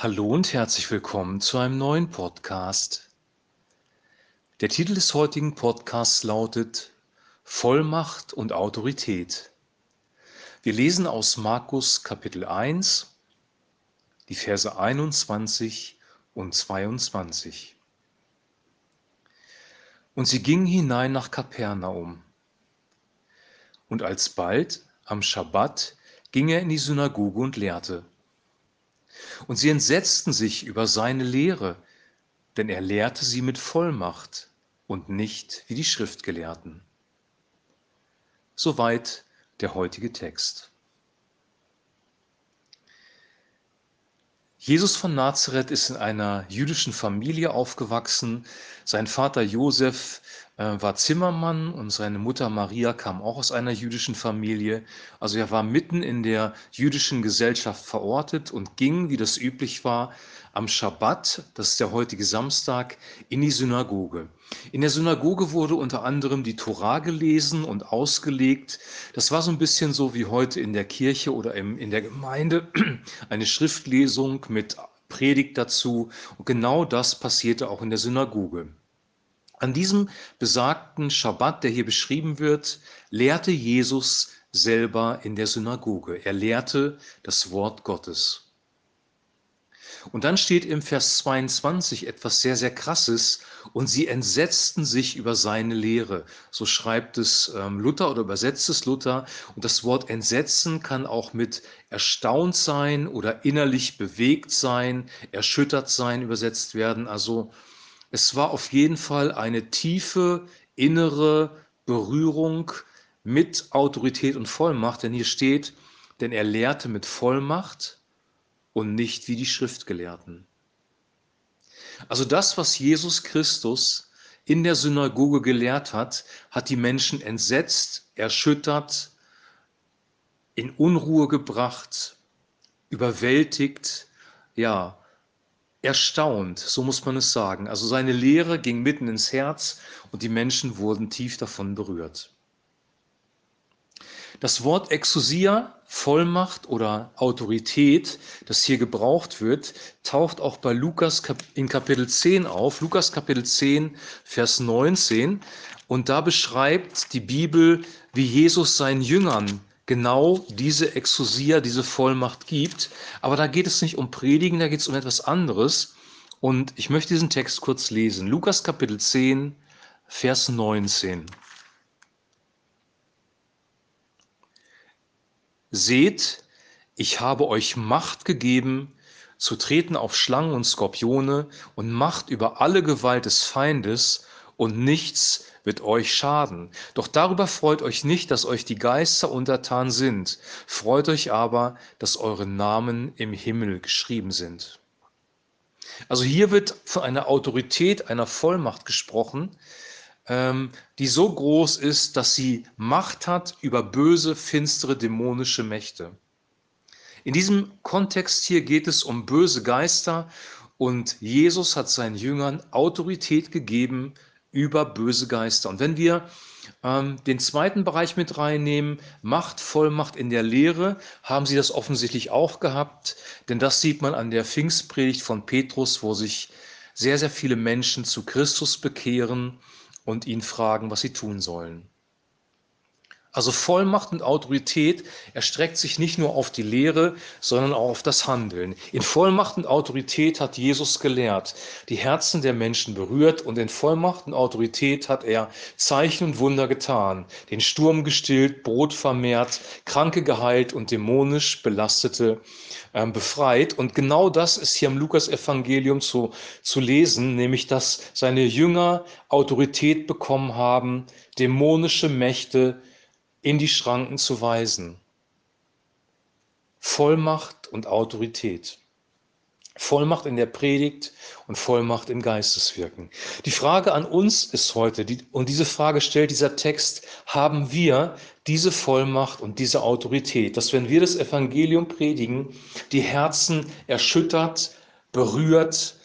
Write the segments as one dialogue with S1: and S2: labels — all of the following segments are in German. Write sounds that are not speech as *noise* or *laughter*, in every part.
S1: Hallo und herzlich willkommen zu einem neuen Podcast. Der Titel des heutigen Podcasts lautet Vollmacht und Autorität. Wir lesen aus Markus Kapitel 1, die Verse 21 und 22. Und sie gingen hinein nach Kapernaum. Und alsbald am Schabbat ging er in die Synagoge und lehrte. Und sie entsetzten sich über seine Lehre, denn er lehrte sie mit Vollmacht und nicht wie die Schriftgelehrten. Soweit der heutige Text. Jesus von Nazareth ist in einer jüdischen Familie aufgewachsen. Sein Vater Josef äh, war Zimmermann und seine Mutter Maria kam auch aus einer jüdischen Familie. Also er war mitten in der jüdischen Gesellschaft verortet und ging, wie das üblich war, am Schabbat, das ist der heutige Samstag, in die Synagoge. In der Synagoge wurde unter anderem die Tora gelesen und ausgelegt. Das war so ein bisschen so wie heute in der Kirche oder in der Gemeinde, *clears throat* eine Schriftlesung mit Predigt dazu. Und genau das passierte auch in der Synagoge. An diesem besagten Schabbat, der hier beschrieben wird, lehrte Jesus selber in der Synagoge. Er lehrte das Wort Gottes. Und dann steht im Vers 22 etwas sehr, sehr Krasses. Und sie entsetzten sich über seine Lehre. So schreibt es ähm, Luther oder übersetzt es Luther. Und das Wort entsetzen kann auch mit erstaunt sein oder innerlich bewegt sein, erschüttert sein übersetzt werden. Also es war auf jeden Fall eine tiefe innere Berührung mit Autorität und Vollmacht, denn hier steht, denn er lehrte mit Vollmacht und nicht wie die Schriftgelehrten. Also das, was Jesus Christus in der Synagoge gelehrt hat, hat die Menschen entsetzt, erschüttert, in Unruhe gebracht, überwältigt, ja, erstaunt, so muss man es sagen. Also seine Lehre ging mitten ins Herz und die Menschen wurden tief davon berührt. Das Wort Exousia, Vollmacht oder Autorität, das hier gebraucht wird, taucht auch bei Lukas in Kapitel 10 auf. Lukas Kapitel 10, Vers 19. Und da beschreibt die Bibel, wie Jesus seinen Jüngern genau diese Exousia, diese Vollmacht gibt. Aber da geht es nicht um Predigen, da geht es um etwas anderes. Und ich möchte diesen Text kurz lesen. Lukas Kapitel 10, Vers 19. Seht, ich habe euch Macht gegeben, zu treten auf Schlangen und Skorpione und Macht über alle Gewalt des Feindes, und nichts wird euch schaden. Doch darüber freut euch nicht, dass euch die Geister untertan sind. Freut euch aber, dass eure Namen im Himmel geschrieben sind. Also hier wird von einer Autorität, einer Vollmacht gesprochen, ähm, die so groß ist, dass sie Macht hat über böse, finstere, dämonische Mächte. In diesem Kontext hier geht es um böse Geister und Jesus hat seinen Jüngern Autorität gegeben über böse Geister. Und wenn wir ähm, den zweiten Bereich mit reinnehmen, Macht, Vollmacht in der Lehre, haben sie das offensichtlich auch gehabt, denn das sieht man an der Pfingstpredigt von Petrus, wo sich sehr, sehr viele Menschen zu Christus bekehren und ihn fragen, was sie tun sollen. Also Vollmacht und Autorität erstreckt sich nicht nur auf die Lehre, sondern auch auf das Handeln. In Vollmacht und Autorität hat Jesus gelehrt, die Herzen der Menschen berührt und in Vollmacht und Autorität hat er Zeichen und Wunder getan, den Sturm gestillt, Brot vermehrt, Kranke geheilt und dämonisch Belastete äh, befreit. Und genau das ist hier im Lukas-Evangelium zu, zu lesen, nämlich dass seine Jünger Autorität bekommen haben, dämonische Mächte in die Schranken zu weisen. Vollmacht und Autorität. Vollmacht in der Predigt und Vollmacht im Geisteswirken. Die Frage an uns ist heute, die, und diese Frage stellt dieser Text, haben wir diese Vollmacht und diese Autorität, dass wenn wir das Evangelium predigen, die Herzen erschüttert, berührt,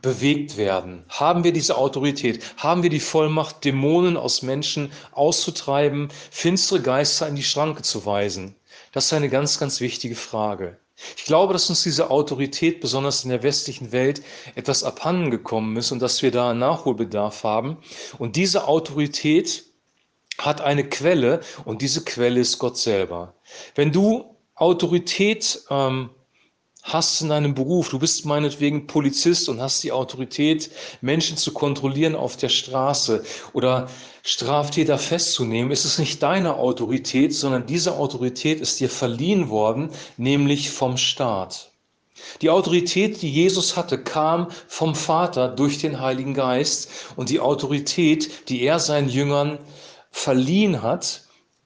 S1: bewegt werden? Haben wir diese Autorität? Haben wir die Vollmacht, Dämonen aus Menschen auszutreiben, finstere Geister in die Schranke zu weisen? Das ist eine ganz, ganz wichtige Frage. Ich glaube, dass uns diese Autorität, besonders in der westlichen Welt, etwas abhandengekommen ist und dass wir da Nachholbedarf haben. Und diese Autorität hat eine Quelle und diese Quelle ist Gott selber. Wenn du Autorität ähm, hast in deinem Beruf, du bist meinetwegen Polizist und hast die Autorität, Menschen zu kontrollieren auf der Straße oder Straftäter festzunehmen, ist es nicht deine Autorität, sondern diese Autorität ist dir verliehen worden, nämlich vom Staat. Die Autorität, die Jesus hatte, kam vom Vater durch den Heiligen Geist und die Autorität, die er seinen Jüngern verliehen hat,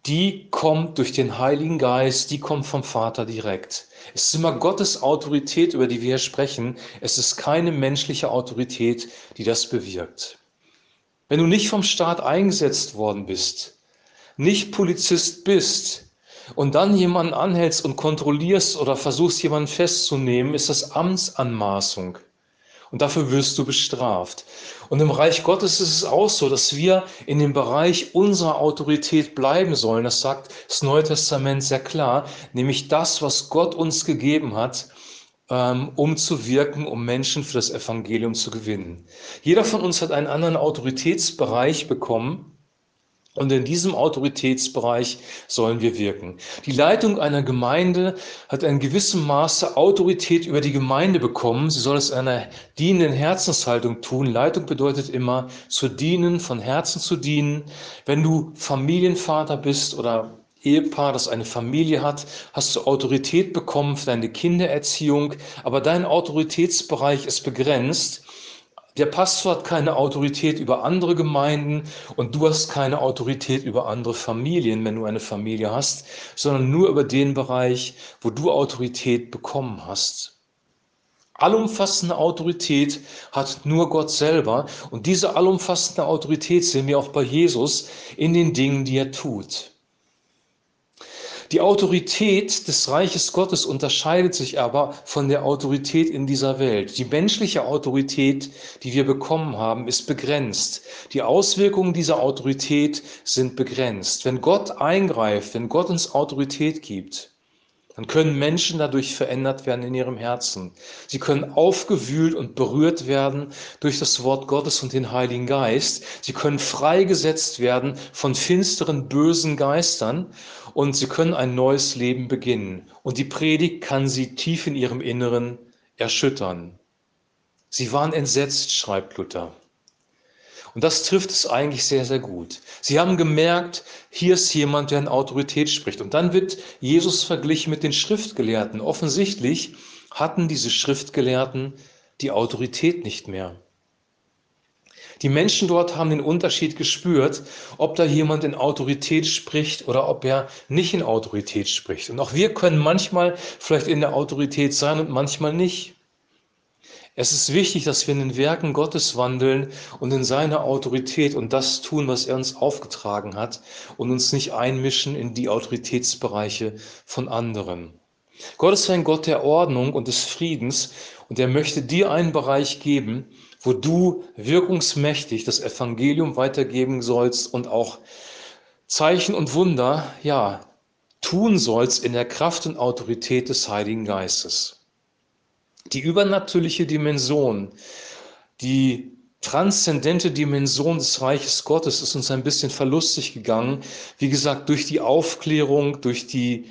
S1: die kommt durch den Heiligen Geist, die kommt vom Vater direkt. Es ist immer Gottes Autorität, über die wir hier sprechen. Es ist keine menschliche Autorität, die das bewirkt. Wenn du nicht vom Staat eingesetzt worden bist, nicht Polizist bist und dann jemanden anhältst und kontrollierst oder versuchst jemanden festzunehmen, ist das Amtsanmaßung. Und dafür wirst du bestraft. Und im Reich Gottes ist es auch so, dass wir in dem Bereich unserer Autorität bleiben sollen. Das sagt das Neue Testament sehr klar, nämlich das, was Gott uns gegeben hat, ähm, um zu wirken, um Menschen für das Evangelium zu gewinnen. Jeder von uns hat einen anderen Autoritätsbereich bekommen. Und in diesem Autoritätsbereich sollen wir wirken. Die Leitung einer Gemeinde hat in gewissem Maße Autorität über die Gemeinde bekommen. Sie soll es einer dienenden Herzenshaltung tun. Leitung bedeutet immer zu dienen, von Herzen zu dienen. Wenn du Familienvater bist oder Ehepaar, das eine Familie hat, hast du Autorität bekommen für deine Kindererziehung, aber dein Autoritätsbereich ist begrenzt. Der Pastor hat keine Autorität über andere Gemeinden und du hast keine Autorität über andere Familien, wenn du eine Familie hast, sondern nur über den Bereich, wo du Autorität bekommen hast. Allumfassende Autorität hat nur Gott selber und diese allumfassende Autorität sehen wir auch bei Jesus in den Dingen, die er tut. Die Autorität des Reiches Gottes unterscheidet sich aber von der Autorität in dieser Welt. Die menschliche Autorität, die wir bekommen haben, ist begrenzt. Die Auswirkungen dieser Autorität sind begrenzt. Wenn Gott eingreift, wenn Gott uns Autorität gibt, dann können Menschen dadurch verändert werden in ihrem Herzen. Sie können aufgewühlt und berührt werden durch das Wort Gottes und den Heiligen Geist. Sie können freigesetzt werden von finsteren, bösen Geistern und sie können ein neues Leben beginnen. Und die Predigt kann sie tief in ihrem Inneren erschüttern. Sie waren entsetzt, schreibt Luther. Und das trifft es eigentlich sehr, sehr gut. Sie haben gemerkt, hier ist jemand, der in Autorität spricht. Und dann wird Jesus verglichen mit den Schriftgelehrten. Offensichtlich hatten diese Schriftgelehrten die Autorität nicht mehr. Die Menschen dort haben den Unterschied gespürt, ob da jemand in Autorität spricht oder ob er nicht in Autorität spricht. Und auch wir können manchmal vielleicht in der Autorität sein und manchmal nicht. Es ist wichtig, dass wir in den Werken Gottes wandeln und in seiner Autorität und das tun, was er uns aufgetragen hat und uns nicht einmischen in die Autoritätsbereiche von anderen. Gott ist ein Gott der Ordnung und des Friedens und er möchte dir einen Bereich geben, wo du wirkungsmächtig das Evangelium weitergeben sollst und auch Zeichen und Wunder, ja, tun sollst in der Kraft und Autorität des Heiligen Geistes. Die übernatürliche Dimension, die transzendente Dimension des Reiches Gottes ist uns ein bisschen verlustig gegangen. Wie gesagt, durch die Aufklärung, durch die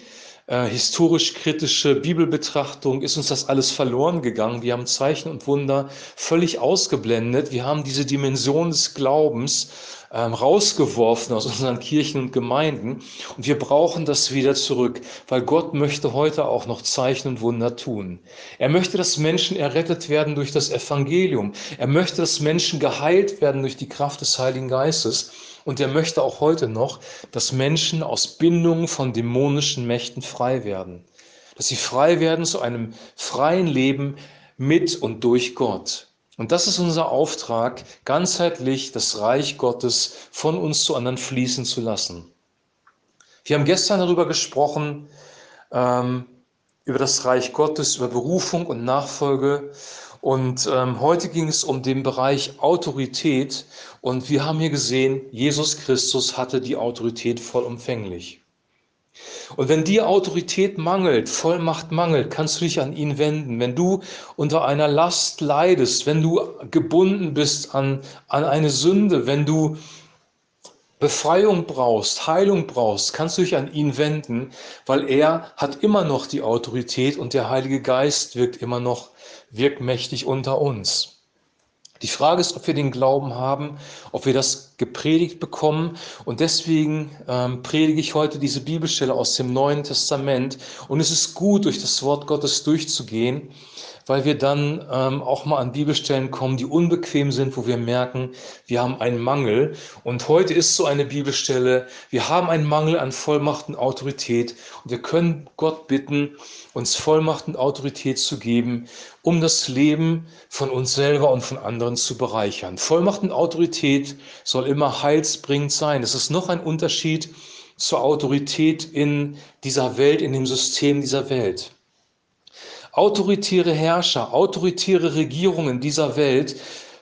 S1: äh, historisch-kritische Bibelbetrachtung ist uns das alles verloren gegangen. Wir haben Zeichen und Wunder völlig ausgeblendet. Wir haben diese Dimension des Glaubens ähm, rausgeworfen aus unseren Kirchen und Gemeinden. Und wir brauchen das wieder zurück, weil Gott möchte heute auch noch Zeichen und Wunder tun. Er möchte, dass Menschen errettet werden durch das Evangelium. Er möchte, dass Menschen geheilt werden durch die Kraft des Heiligen Geistes. Und er möchte auch heute noch, dass Menschen aus Bindungen von dämonischen Mächten frei werden. Dass sie frei werden zu einem freien Leben mit und durch Gott. Und das ist unser Auftrag, ganzheitlich das Reich Gottes von uns zu anderen fließen zu lassen. Wir haben gestern darüber gesprochen, ähm, über das Reich Gottes, über Berufung und Nachfolge. Und ähm, heute ging es um den Bereich Autorität. Und wir haben hier gesehen, Jesus Christus hatte die Autorität vollumfänglich. Und wenn dir Autorität mangelt, Vollmacht mangelt, kannst du dich an ihn wenden. Wenn du unter einer Last leidest, wenn du gebunden bist an, an eine Sünde, wenn du Befreiung brauchst, Heilung brauchst, kannst du dich an ihn wenden, weil er hat immer noch die Autorität und der Heilige Geist wirkt immer noch wirkmächtig unter uns. Die Frage ist, ob wir den Glauben haben, ob wir das gepredigt bekommen. Und deswegen ähm, predige ich heute diese Bibelstelle aus dem Neuen Testament. Und es ist gut, durch das Wort Gottes durchzugehen, weil wir dann ähm, auch mal an Bibelstellen kommen, die unbequem sind, wo wir merken, wir haben einen Mangel. Und heute ist so eine Bibelstelle, wir haben einen Mangel an Vollmacht und Autorität und wir können Gott bitten, uns Vollmacht und Autorität zu geben, um das Leben von uns selber und von anderen zu bereichern. Vollmacht und Autorität soll immer heilsbringend sein. Es ist noch ein Unterschied zur Autorität in dieser Welt, in dem System dieser Welt. Autoritäre Herrscher, autoritäre Regierungen dieser Welt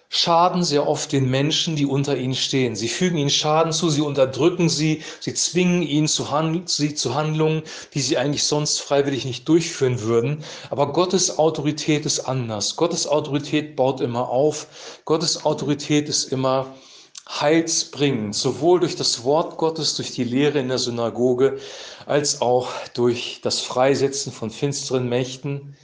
S1: schaden sehr oft den Menschen, die unter ihnen stehen. Sie fügen ihnen Schaden zu, sie unterdrücken sie, sie zwingen ihn zu, sie zu Handlungen, die sie eigentlich sonst freiwillig nicht durchführen würden. Aber Gottes Autorität ist anders. Gottes Autorität baut immer auf. Gottes Autorität ist immer heilsbringend, sowohl durch das Wort Gottes, durch die Lehre in der Synagoge, als auch durch das Freisetzen von finsteren Mächten.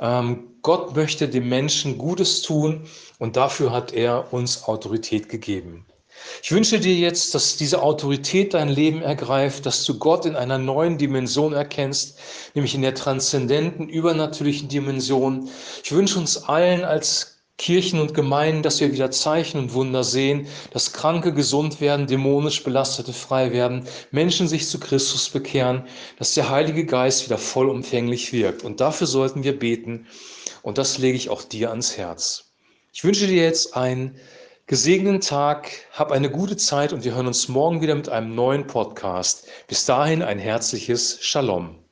S1: Ähm, Gott möchte dem Menschen Gutes tun und dafür hat er uns Autorität gegeben. Ich wünsche dir jetzt, dass diese Autorität dein Leben ergreift, dass du Gott in einer neuen Dimension erkennst, nämlich in der transzendenten, übernatürlichen Dimension. Ich wünsche uns allen als Kirchen und Gemeinden, dass wir wieder Zeichen und Wunder sehen, dass Kranke gesund werden, dämonisch Belastete frei werden, Menschen sich zu Christus bekehren, dass der Heilige Geist wieder vollumfänglich wirkt. Und dafür sollten wir beten. Und das lege ich auch dir ans Herz. Ich wünsche dir jetzt einen gesegneten Tag, hab eine gute Zeit und wir hören uns morgen wieder mit einem neuen Podcast. Bis dahin ein herzliches Shalom.